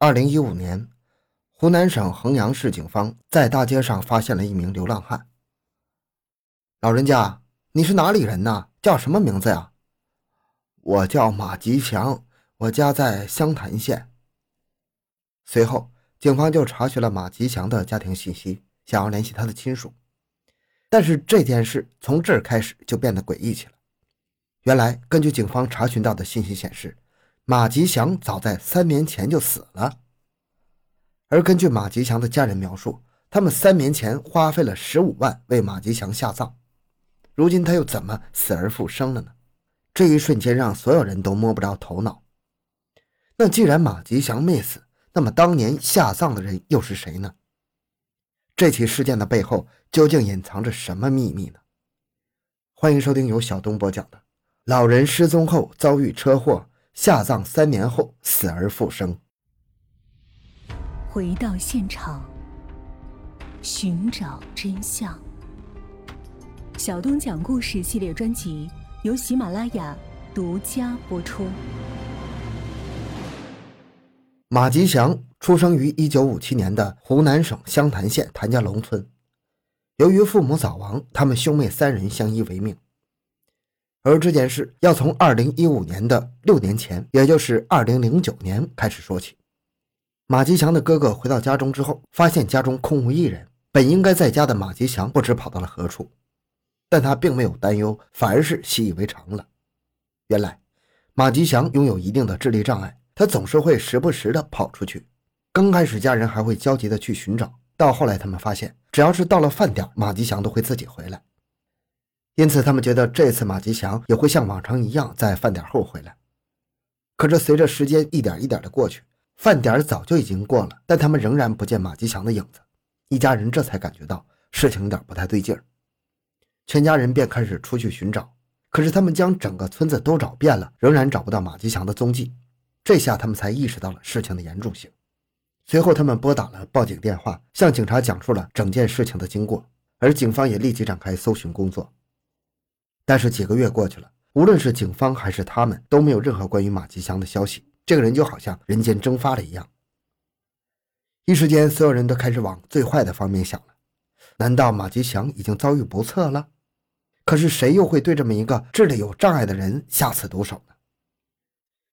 二零一五年，湖南省衡阳市警方在大街上发现了一名流浪汉。老人家，你是哪里人呢？叫什么名字呀？我叫马吉祥，我家在湘潭县。随后，警方就查询了马吉祥的家庭信息，想要联系他的亲属。但是这件事从这儿开始就变得诡异起来。原来，根据警方查询到的信息显示。马吉祥早在三年前就死了，而根据马吉祥的家人描述，他们三年前花费了十五万为马吉祥下葬，如今他又怎么死而复生了呢？这一瞬间让所有人都摸不着头脑。那既然马吉祥没死，那么当年下葬的人又是谁呢？这起事件的背后究竟隐藏着什么秘密呢？欢迎收听由小东播讲的《老人失踪后遭遇车祸》。下葬三年后死而复生。回到现场，寻找真相。小东讲故事系列专辑由喜马拉雅独家播出。马吉祥出生于一九五七年的湖南省湘潭县谭家龙村。由于父母早亡，他们兄妹三人相依为命。而这件事要从二零一五年的六年前，也就是二零零九年开始说起。马吉祥的哥哥回到家中之后，发现家中空无一人，本应该在家的马吉祥不知跑到了何处，但他并没有担忧，反而是习以为常了。原来，马吉祥拥有一定的智力障碍，他总是会时不时的跑出去。刚开始，家人还会焦急的去寻找，到后来，他们发现，只要是到了饭点，马吉祥都会自己回来。因此，他们觉得这次马吉祥也会像往常一样在饭点后回来。可是，随着时间一点一点的过去，饭点早就已经过了，但他们仍然不见马吉祥的影子。一家人这才感觉到事情有点不太对劲儿，全家人便开始出去寻找。可是，他们将整个村子都找遍了，仍然找不到马吉祥的踪迹。这下他们才意识到了事情的严重性。随后，他们拨打了报警电话，向警察讲述了整件事情的经过，而警方也立即展开搜寻工作。但是几个月过去了，无论是警方还是他们，都没有任何关于马吉祥的消息。这个人就好像人间蒸发了一样。一时间，所有人都开始往最坏的方面想了：难道马吉祥已经遭遇不测了？可是谁又会对这么一个智力有障碍的人下此毒手呢？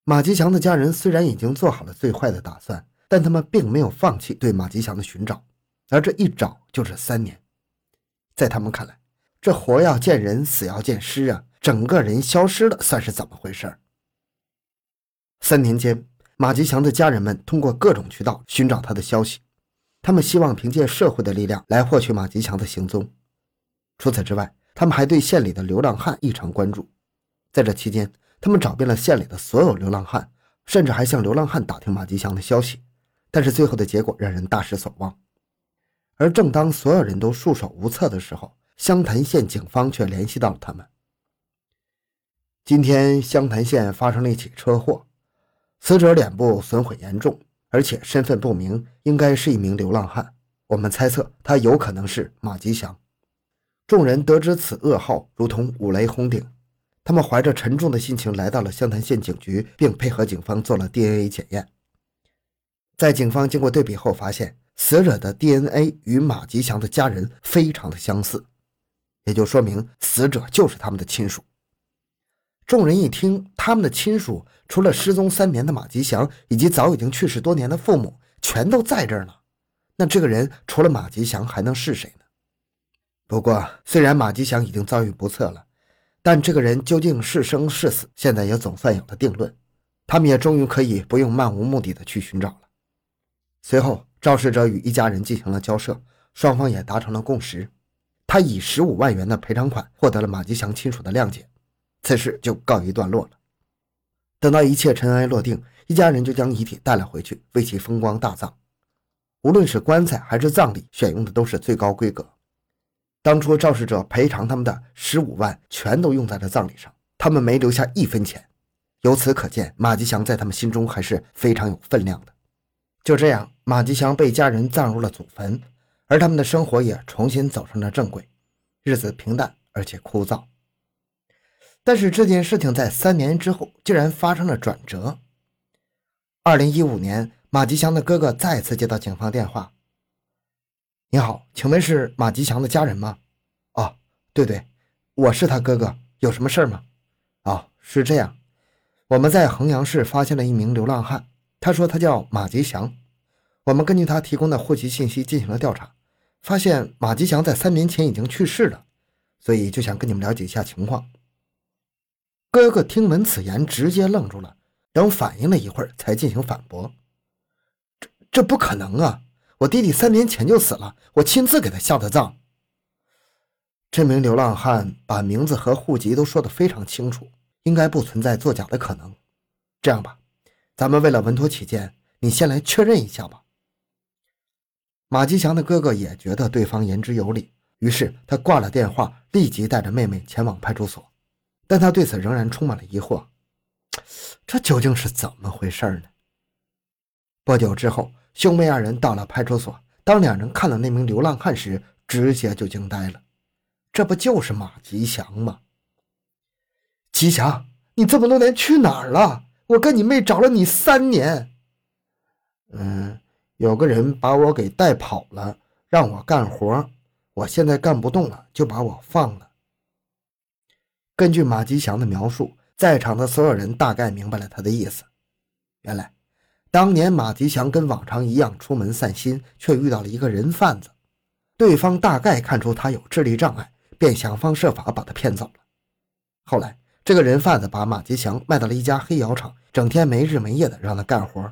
马吉祥的家人虽然已经做好了最坏的打算，但他们并没有放弃对马吉祥的寻找，而这一找就是三年。在他们看来，这活要见人，死要见尸啊！整个人消失了，算是怎么回事？三年间，马吉祥的家人们通过各种渠道寻找他的消息，他们希望凭借社会的力量来获取马吉祥的行踪。除此之外，他们还对县里的流浪汉异常关注。在这期间，他们找遍了县里的所有流浪汉，甚至还向流浪汉打听马吉祥的消息。但是最后的结果让人大失所望。而正当所有人都束手无策的时候，湘潭县警方却联系到了他们。今天，湘潭县发生了一起车祸，死者脸部损毁严重，而且身份不明，应该是一名流浪汉。我们猜测他有可能是马吉祥。众人得知此噩耗，如同五雷轰顶，他们怀着沉重的心情来到了湘潭县警局，并配合警方做了 DNA 检验。在警方经过对比后，发现死者的 DNA 与马吉祥的家人非常的相似。也就说明死者就是他们的亲属。众人一听，他们的亲属除了失踪三年的马吉祥，以及早已经去世多年的父母，全都在这儿呢。那这个人除了马吉祥还能是谁呢？不过，虽然马吉祥已经遭遇不测了，但这个人究竟是生是死，现在也总算有了定论。他们也终于可以不用漫无目的的去寻找了。随后，肇事者与一家人进行了交涉，双方也达成了共识。他以十五万元的赔偿款获得了马吉祥亲属的谅解，此事就告一段落了。等到一切尘埃落定，一家人就将遗体带了回去，为其风光大葬。无论是棺材还是葬礼，选用的都是最高规格。当初肇事者赔偿他们的十五万，全都用在了葬礼上，他们没留下一分钱。由此可见，马吉祥在他们心中还是非常有分量的。就这样，马吉祥被家人葬入了祖坟。而他们的生活也重新走上了正轨，日子平淡而且枯燥。但是这件事情在三年之后竟然发生了转折。二零一五年，马吉祥的哥哥再次接到警方电话：“你好，请问是马吉祥的家人吗？”“哦，对对，我是他哥哥，有什么事吗？”“哦，是这样，我们在衡阳市发现了一名流浪汉，他说他叫马吉祥。我们根据他提供的户籍信息进行了调查，发现马吉祥在三年前已经去世了，所以就想跟你们了解一下情况。”哥哥听闻此言，直接愣住了，等反应了一会儿，才进行反驳。这这不可能啊！我弟弟三年前就死了，我亲自给他下的葬。这名流浪汉把名字和户籍都说得非常清楚，应该不存在作假的可能。这样吧，咱们为了稳妥起见，你先来确认一下吧。马吉祥的哥哥也觉得对方言之有理，于是他挂了电话，立即带着妹妹前往派出所。但他对此仍然充满了疑惑，这究竟是怎么回事呢？不久之后。兄妹二人到了派出所，当两人看到那名流浪汉时，直接就惊呆了。这不就是马吉祥吗？吉祥，你这么多年去哪儿了？我跟你妹找了你三年。嗯，有个人把我给带跑了，让我干活，我现在干不动了，就把我放了。根据马吉祥的描述，在场的所有人大概明白了他的意思。原来。当年马吉祥跟往常一样出门散心，却遇到了一个人贩子。对方大概看出他有智力障碍，便想方设法把他骗走了。后来，这个人贩子把马吉祥卖到了一家黑窑厂，整天没日没夜的让他干活。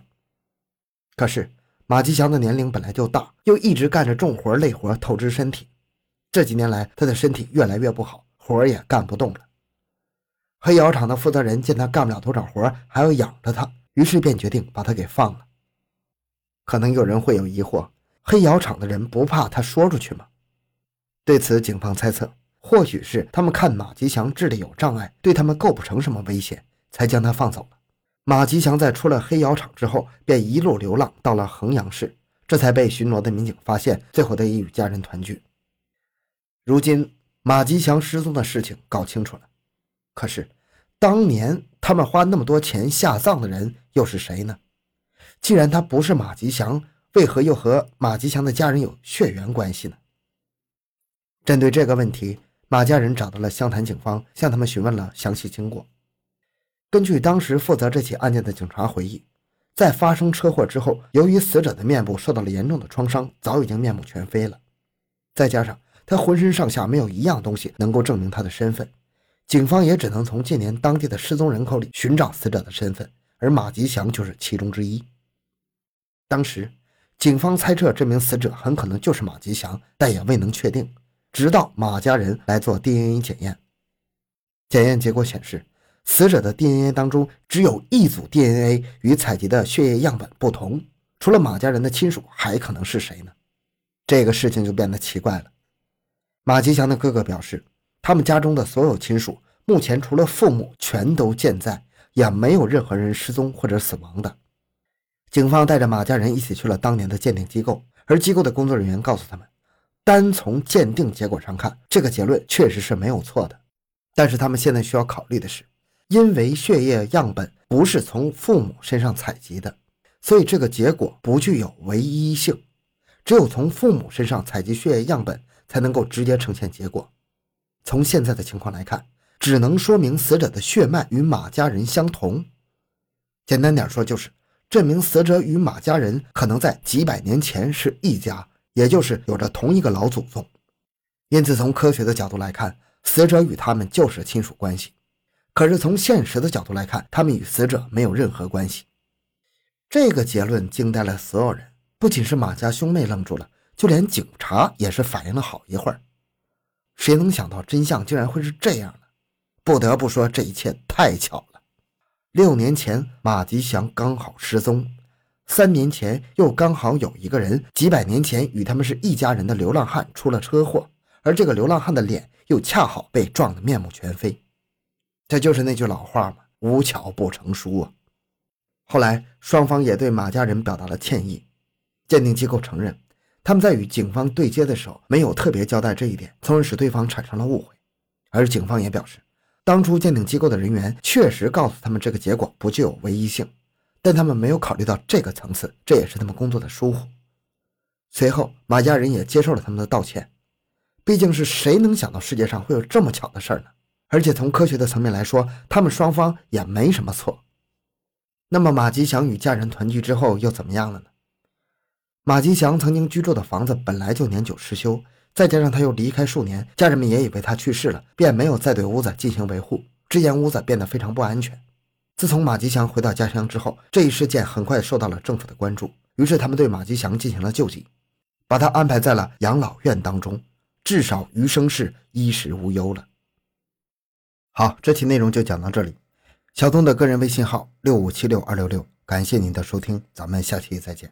可是马吉祥的年龄本来就大，又一直干着重活累活，透支身体。这几年来，他的身体越来越不好，活也干不动了。黑窑厂的负责人见他干不了多少活，还要养着他。于是便决定把他给放了。可能有人会有疑惑：黑窑厂的人不怕他说出去吗？对此，警方猜测，或许是他们看马吉祥智力有障碍，对他们构不成什么威胁，才将他放走了。马吉祥在出了黑窑厂之后，便一路流浪到了衡阳市，这才被巡逻的民警发现，最后得以与家人团聚。如今，马吉祥失踪的事情搞清楚了，可是当年……他们花那么多钱下葬的人又是谁呢？既然他不是马吉祥，为何又和马吉祥的家人有血缘关系呢？针对这个问题，马家人找到了湘潭警方，向他们询问了详细经过。根据当时负责这起案件的警察回忆，在发生车祸之后，由于死者的面部受到了严重的创伤，早已经面目全非了，再加上他浑身上下没有一样东西能够证明他的身份。警方也只能从近年当地的失踪人口里寻找死者的身份，而马吉祥就是其中之一。当时，警方猜测这名死者很可能就是马吉祥，但也未能确定。直到马家人来做 DNA 检验，检验结果显示，死者的 DNA 当中只有一组 DNA 与采集的血液样本不同。除了马家人的亲属，还可能是谁呢？这个事情就变得奇怪了。马吉祥的哥哥表示。他们家中的所有亲属，目前除了父母全都健在，也没有任何人失踪或者死亡的。警方带着马家人一起去了当年的鉴定机构，而机构的工作人员告诉他们，单从鉴定结果上看，这个结论确实是没有错的。但是他们现在需要考虑的是，因为血液样本不是从父母身上采集的，所以这个结果不具有唯一性。只有从父母身上采集血液样本，才能够直接呈现结果。从现在的情况来看，只能说明死者的血脉与马家人相同。简单点说，就是证明死者与马家人可能在几百年前是一家，也就是有着同一个老祖宗。因此，从科学的角度来看，死者与他们就是亲属关系。可是从现实的角度来看，他们与死者没有任何关系。这个结论惊呆了所有人，不仅是马家兄妹愣住了，就连警察也是反应了好一会儿。谁能想到真相竟然会是这样呢？不得不说，这一切太巧了。六年前马吉祥刚好失踪，三年前又刚好有一个人几百年前与他们是一家人的流浪汉出了车祸，而这个流浪汉的脸又恰好被撞得面目全非。这就是那句老话嘛，无巧不成书啊。后来双方也对马家人表达了歉意，鉴定机构承认。他们在与警方对接的时候，没有特别交代这一点，从而使对方产生了误会。而警方也表示，当初鉴定机构的人员确实告诉他们这个结果不具有唯一性，但他们没有考虑到这个层次，这也是他们工作的疏忽。随后，马家人也接受了他们的道歉。毕竟是谁能想到世界上会有这么巧的事儿呢？而且从科学的层面来说，他们双方也没什么错。那么马吉祥与家人团聚之后又怎么样了呢？马吉祥曾经居住的房子本来就年久失修，再加上他又离开数年，家人们也以为他去世了，便没有再对屋子进行维护，这间屋子变得非常不安全。自从马吉祥回到家乡之后，这一事件很快受到了政府的关注，于是他们对马吉祥进行了救济，把他安排在了养老院当中，至少余生是衣食无忧了。好，这期内容就讲到这里。小东的个人微信号六五七六二六六，感谢您的收听，咱们下期再见。